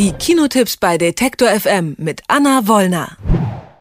Die Kinotipps bei Detektor FM mit Anna Wollner.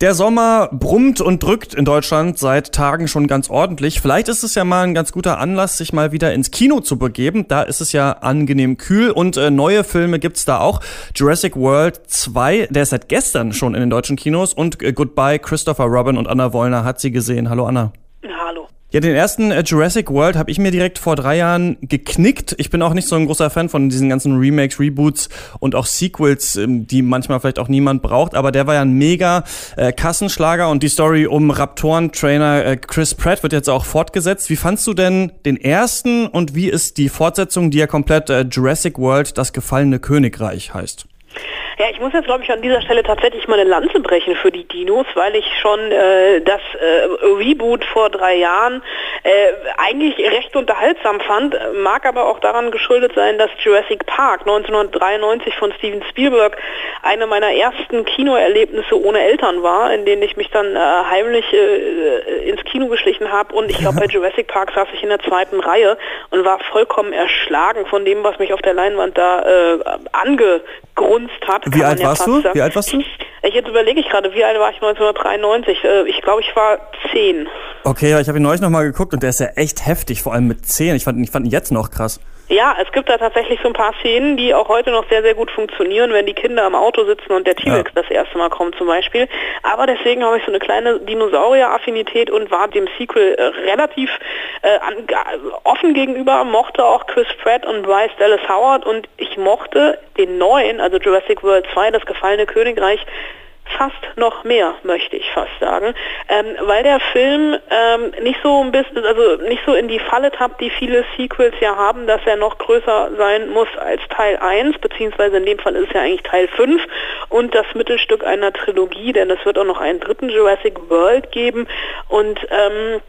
Der Sommer brummt und drückt in Deutschland seit Tagen schon ganz ordentlich. Vielleicht ist es ja mal ein ganz guter Anlass, sich mal wieder ins Kino zu begeben. Da ist es ja angenehm kühl und äh, neue Filme gibt's da auch. Jurassic World 2, der ist seit gestern schon in den deutschen Kinos und äh, Goodbye Christopher Robin und Anna Wollner hat sie gesehen. Hallo Anna. Ja, den ersten äh, Jurassic World habe ich mir direkt vor drei Jahren geknickt. Ich bin auch nicht so ein großer Fan von diesen ganzen Remakes, Reboots und auch Sequels, ähm, die manchmal vielleicht auch niemand braucht. Aber der war ja ein mega äh, Kassenschlager und die Story um Raptoren-Trainer äh, Chris Pratt wird jetzt auch fortgesetzt. Wie fandst du denn den ersten und wie ist die Fortsetzung, die ja komplett äh, Jurassic World, das gefallene Königreich heißt? Ja, ich muss jetzt, glaube ich, an dieser Stelle tatsächlich mal eine Lanze brechen für die Dinos, weil ich schon äh, das äh, Reboot vor drei Jahren äh, eigentlich recht unterhaltsam fand, mag aber auch daran geschuldet sein, dass Jurassic Park 1993 von Steven Spielberg eine meiner ersten Kinoerlebnisse ohne Eltern war, in denen ich mich dann äh, heimlich äh, ins Kino geschlichen habe und ich glaube, bei Jurassic Park saß ich in der zweiten Reihe und war vollkommen erschlagen von dem, was mich auf der Leinwand da äh, angegrunzt hat. Wie alt warst du? Wie alt warst du? Ich jetzt überlege ich gerade, wie alt war ich 1993? Äh, ich glaube, ich war zehn. Okay, ja, ich habe ihn neulich nochmal geguckt und der ist ja echt heftig, vor allem mit zehn. Ich fand, ich fand ihn jetzt noch krass. Ja, es gibt da tatsächlich so ein paar Szenen, die auch heute noch sehr, sehr gut funktionieren, wenn die Kinder im Auto sitzen und der T-Rex ja. das erste Mal kommt zum Beispiel. Aber deswegen habe ich so eine kleine Dinosaurier-Affinität und war dem Sequel äh, relativ äh, an, offen gegenüber, mochte auch Chris Pratt und Bryce Dallas Howard und ich mochte den neuen, also Jurassic World 2, das gefallene Königreich, fast noch mehr, möchte ich fast sagen, ähm, weil der Film ähm, nicht so ein bisschen, also nicht so in die Falle tappt, die viele Sequels ja haben, dass er noch größer sein muss als Teil 1, beziehungsweise in dem Fall ist es ja eigentlich Teil 5 und das Mittelstück einer Trilogie, denn es wird auch noch einen dritten Jurassic World geben. Und ähm,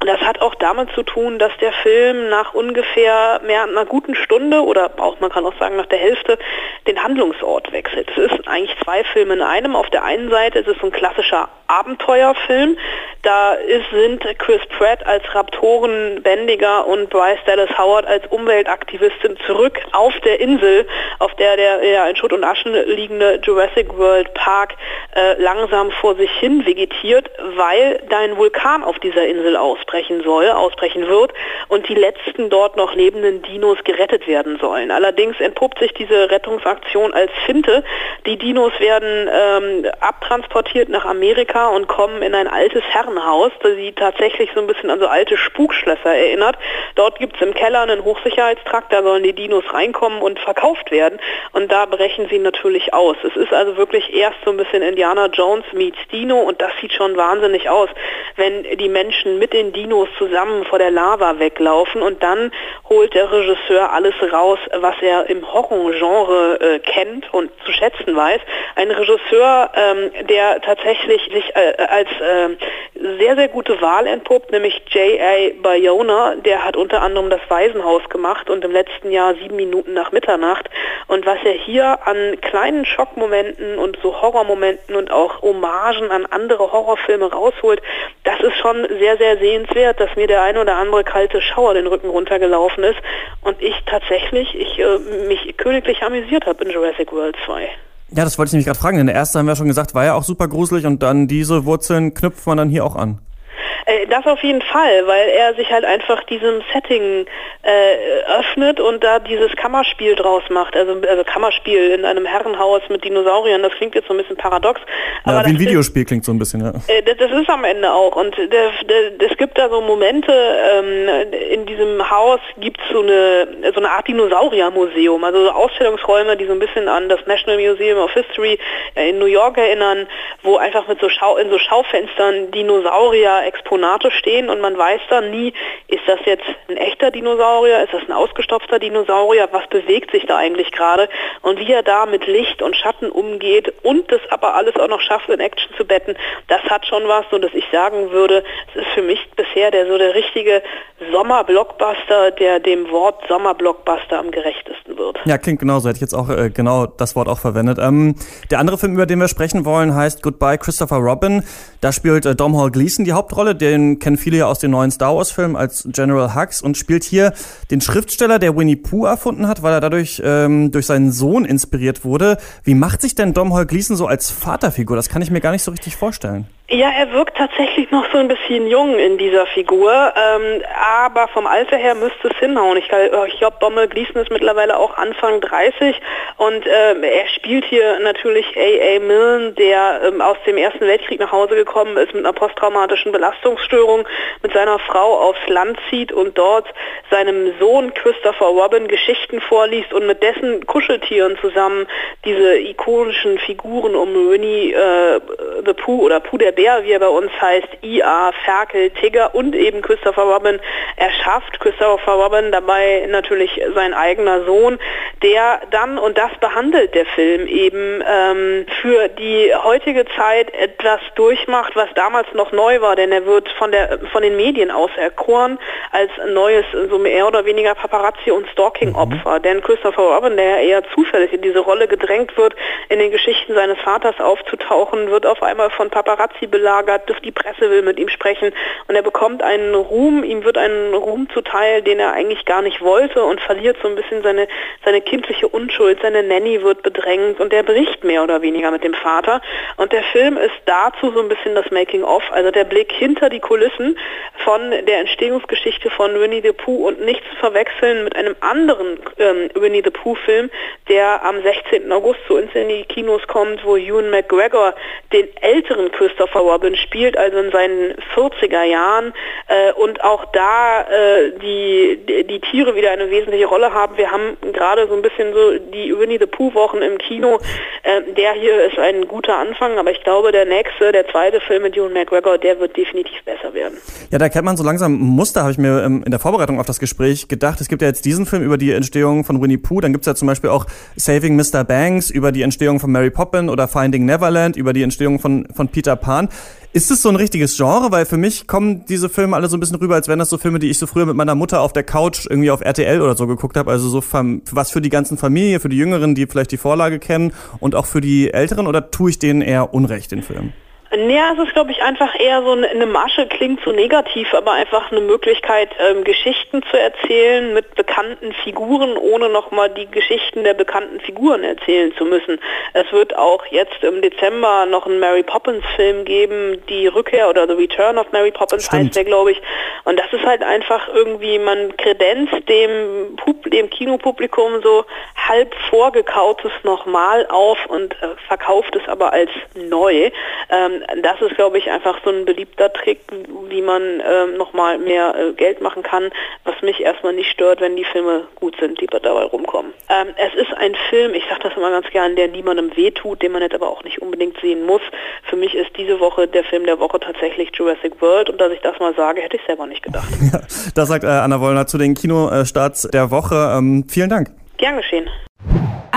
das hat auch damit zu tun, dass der Film nach ungefähr mehr einer guten Stunde oder auch man kann auch sagen nach der Hälfte den Handlungsort wechselt. Es ist eigentlich zwei Filme in einem. Auf der einen Seite ist es ein klassischer Abenteuerfilm. Da ist, sind Chris Pratt als Raptorenbändiger und Bryce Dallas Howard als Umweltaktivistin zurück auf der Insel, auf der der ja, in Schutt und Aschen liegende Jurassic World Park äh, langsam vor sich hin vegetiert, weil da ein Vulkan auf dieser Insel ausbrechen soll, ausbrechen wird und die letzten dort noch lebenden Dinos gerettet werden sollen. Allerdings entpuppt sich diese Rettungsaktion als Finte. Die Dinos werden ähm, abtransportiert nach Amerika und kommen in ein altes Herrenhaus, das sie tatsächlich so ein bisschen an so alte Spukschlösser erinnert. Dort gibt es im Keller einen Hochsicherheitstrakt, da sollen die Dinos reinkommen und verkauft werden. Und da brechen sie natürlich aus. Es ist also wirklich erst so ein bisschen Indiana Jones meets Dino und das sieht schon wahnsinnig aus, wenn die Menschen mit den Dinos zusammen vor der Lava weglaufen und dann holt der Regisseur alles raus, was er im Horrorgenre äh, kennt und zu schätzen weiß. Ein Regisseur, ähm, der tatsächlich sich äh, als äh, sehr, sehr gute Wahl entpuppt, nämlich J.A. Bayona, der hat unter anderem das Waisenhaus gemacht und im letzten Jahr sieben Minuten nach Mitternacht. Und was er hier an kleinen Schockmomenten und so Horrormomenten und auch Hommagen an andere Horrorfilme rausholt, das ist schon sehr, sehr sehenswert, dass mir der ein oder andere kalte Schauer den Rücken runtergelaufen ist und ich tatsächlich ich, äh, mich königlich amüsiert habe in Jurassic World 2. Ja, das wollte ich nämlich gerade fragen, denn der erste haben wir schon gesagt, war ja auch super gruselig und dann diese Wurzeln knüpft man dann hier auch an. Äh, das auf jeden Fall, weil er sich halt einfach diesem Setting äh, öffnet und da dieses Kammerspiel draus macht. Also, also Kammerspiel in einem Herrenhaus mit Dinosauriern, das klingt jetzt so ein bisschen paradox. Ja, wie ein Videospiel ist, klingt so ein bisschen, ja. Äh, das, das, ist am Ende auch. Und es gibt da so Momente, ähm, in diesem Haus gibt es so eine, so eine Art Dinosauriermuseum, also so Ausstellungsräume, die so ein bisschen an das National Museum of History äh, in New York erinnern, wo einfach mit so Schau in so Schaufenstern Dinosaurier exponentiert Exponate stehen und man weiß dann nie, ist das jetzt ein echter Dinosaurier, ist das ein ausgestopfter Dinosaurier, was bewegt sich da eigentlich gerade und wie er da mit Licht und Schatten umgeht und das aber alles auch noch schafft, in Action zu betten, das hat schon was, so dass ich sagen würde, es ist für mich bisher der so der richtige Sommerblockbuster, der dem Wort Sommerblockbuster am gerechtesten wird. Ja, klingt genauso. Hätte ich jetzt auch äh, genau das Wort auch verwendet. Ähm, der andere Film, über den wir sprechen wollen, heißt Goodbye Christopher Robin. Da spielt äh, Dom Hall Gleason die Hauptrolle den kennen viele ja aus den neuen Star Wars-Filmen als General Hux und spielt hier den Schriftsteller, der Winnie Pooh erfunden hat, weil er dadurch ähm, durch seinen Sohn inspiriert wurde. Wie macht sich denn Dom Hall Gleason so als Vaterfigur? Das kann ich mir gar nicht so richtig vorstellen. Ja, er wirkt tatsächlich noch so ein bisschen jung in dieser Figur, ähm, aber vom Alter her müsste es hinhauen. Ich, ich glaube, Dommel Gleason ist mittlerweile auch Anfang 30 und äh, er spielt hier natürlich A.A. Milne, der ähm, aus dem Ersten Weltkrieg nach Hause gekommen ist mit einer posttraumatischen Belastungsstörung, mit seiner Frau aufs Land zieht und dort seinem Sohn Christopher Robin Geschichten vorliest und mit dessen Kuscheltieren zusammen diese ikonischen Figuren um Winnie äh, the Pooh oder Pooh der Bär, wie er bei uns heißt, IA, Ferkel, Tigger und eben Christopher Robin erschafft. Christopher Robin dabei natürlich sein eigener Sohn, der dann, und das behandelt der Film eben, ähm, für die heutige Zeit etwas durchmacht, was damals noch neu war, denn er wird von, der, von den Medien auserkoren als neues, so mehr oder weniger Paparazzi- und Stalking-Opfer. Mhm. Denn Christopher Robin, der eher zufällig in diese Rolle gedrängt wird, in den Geschichten seines Vaters aufzutauchen, wird auf einmal von Paparazzi belagert, die Presse will mit ihm sprechen und er bekommt einen Ruhm, ihm wird ein Ruhm zuteil, den er eigentlich gar nicht wollte und verliert so ein bisschen seine, seine kindliche Unschuld, seine Nanny wird bedrängt und er bricht mehr oder weniger mit dem Vater und der Film ist dazu so ein bisschen das Making-of, also der Blick hinter die Kulissen von der Entstehungsgeschichte von Winnie the Pooh und nicht zu verwechseln mit einem anderen ähm, Winnie the Pooh Film, der am 16. August zu uns in die Kinos kommt, wo Ewan McGregor den älteren Christopher Robin spielt, also in seinen 40er Jahren äh, und auch da äh, die, die Tiere wieder eine wesentliche Rolle haben. Wir haben gerade so ein bisschen so die Winnie the Pooh Wochen im Kino. Äh, der hier ist ein guter Anfang, aber ich glaube, der nächste, der zweite Film mit Ewan McGregor, der wird definitiv besser werden. Ja, da kennt man so langsam Muster, habe ich mir ähm, in der Vorbereitung auf das Gespräch gedacht. Es gibt ja jetzt diesen Film über die Entstehung von Winnie Pooh, dann gibt es ja zum Beispiel auch Saving Mr. Banks über die Entstehung von Mary Poppins oder Finding Neverland über die Entstehung von, von Peter Pan. Ist es so ein richtiges Genre? Weil für mich kommen diese Filme alle so ein bisschen rüber, als wären das so Filme, die ich so früher mit meiner Mutter auf der Couch irgendwie auf RTL oder so geguckt habe. Also so was für die ganzen Familie, für die Jüngeren, die vielleicht die Vorlage kennen und auch für die Älteren oder tue ich denen eher Unrecht, den Film? Ja, es ist, glaube ich, einfach eher so eine Masche, klingt zu negativ, aber einfach eine Möglichkeit, ähm, Geschichten zu erzählen mit bekannten Figuren, ohne nochmal die Geschichten der bekannten Figuren erzählen zu müssen. Es wird auch jetzt im Dezember noch einen Mary Poppins Film geben, die Rückkehr oder The Return of Mary Poppins Stimmt. heißt der, glaube ich. Und das ist halt einfach irgendwie, man kredenzt dem, Pub dem Kinopublikum so halb vorgekautes nochmal auf und äh, verkauft es aber als neu. Ähm, das ist, glaube ich, einfach so ein beliebter Trick, wie man ähm, nochmal mehr äh, Geld machen kann, was mich erstmal nicht stört, wenn die Filme gut sind, die dabei rumkommen. Ähm, es ist ein Film, ich sage das immer ganz gern, der niemandem wehtut, den man jetzt aber auch nicht unbedingt sehen muss. Für mich ist diese Woche der Film der Woche tatsächlich Jurassic World und dass ich das mal sage, hätte ich selber nicht gedacht. Ja, das sagt äh, Anna Wollner zu den Kinostarts der Woche. Ähm, vielen Dank. Gern geschehen.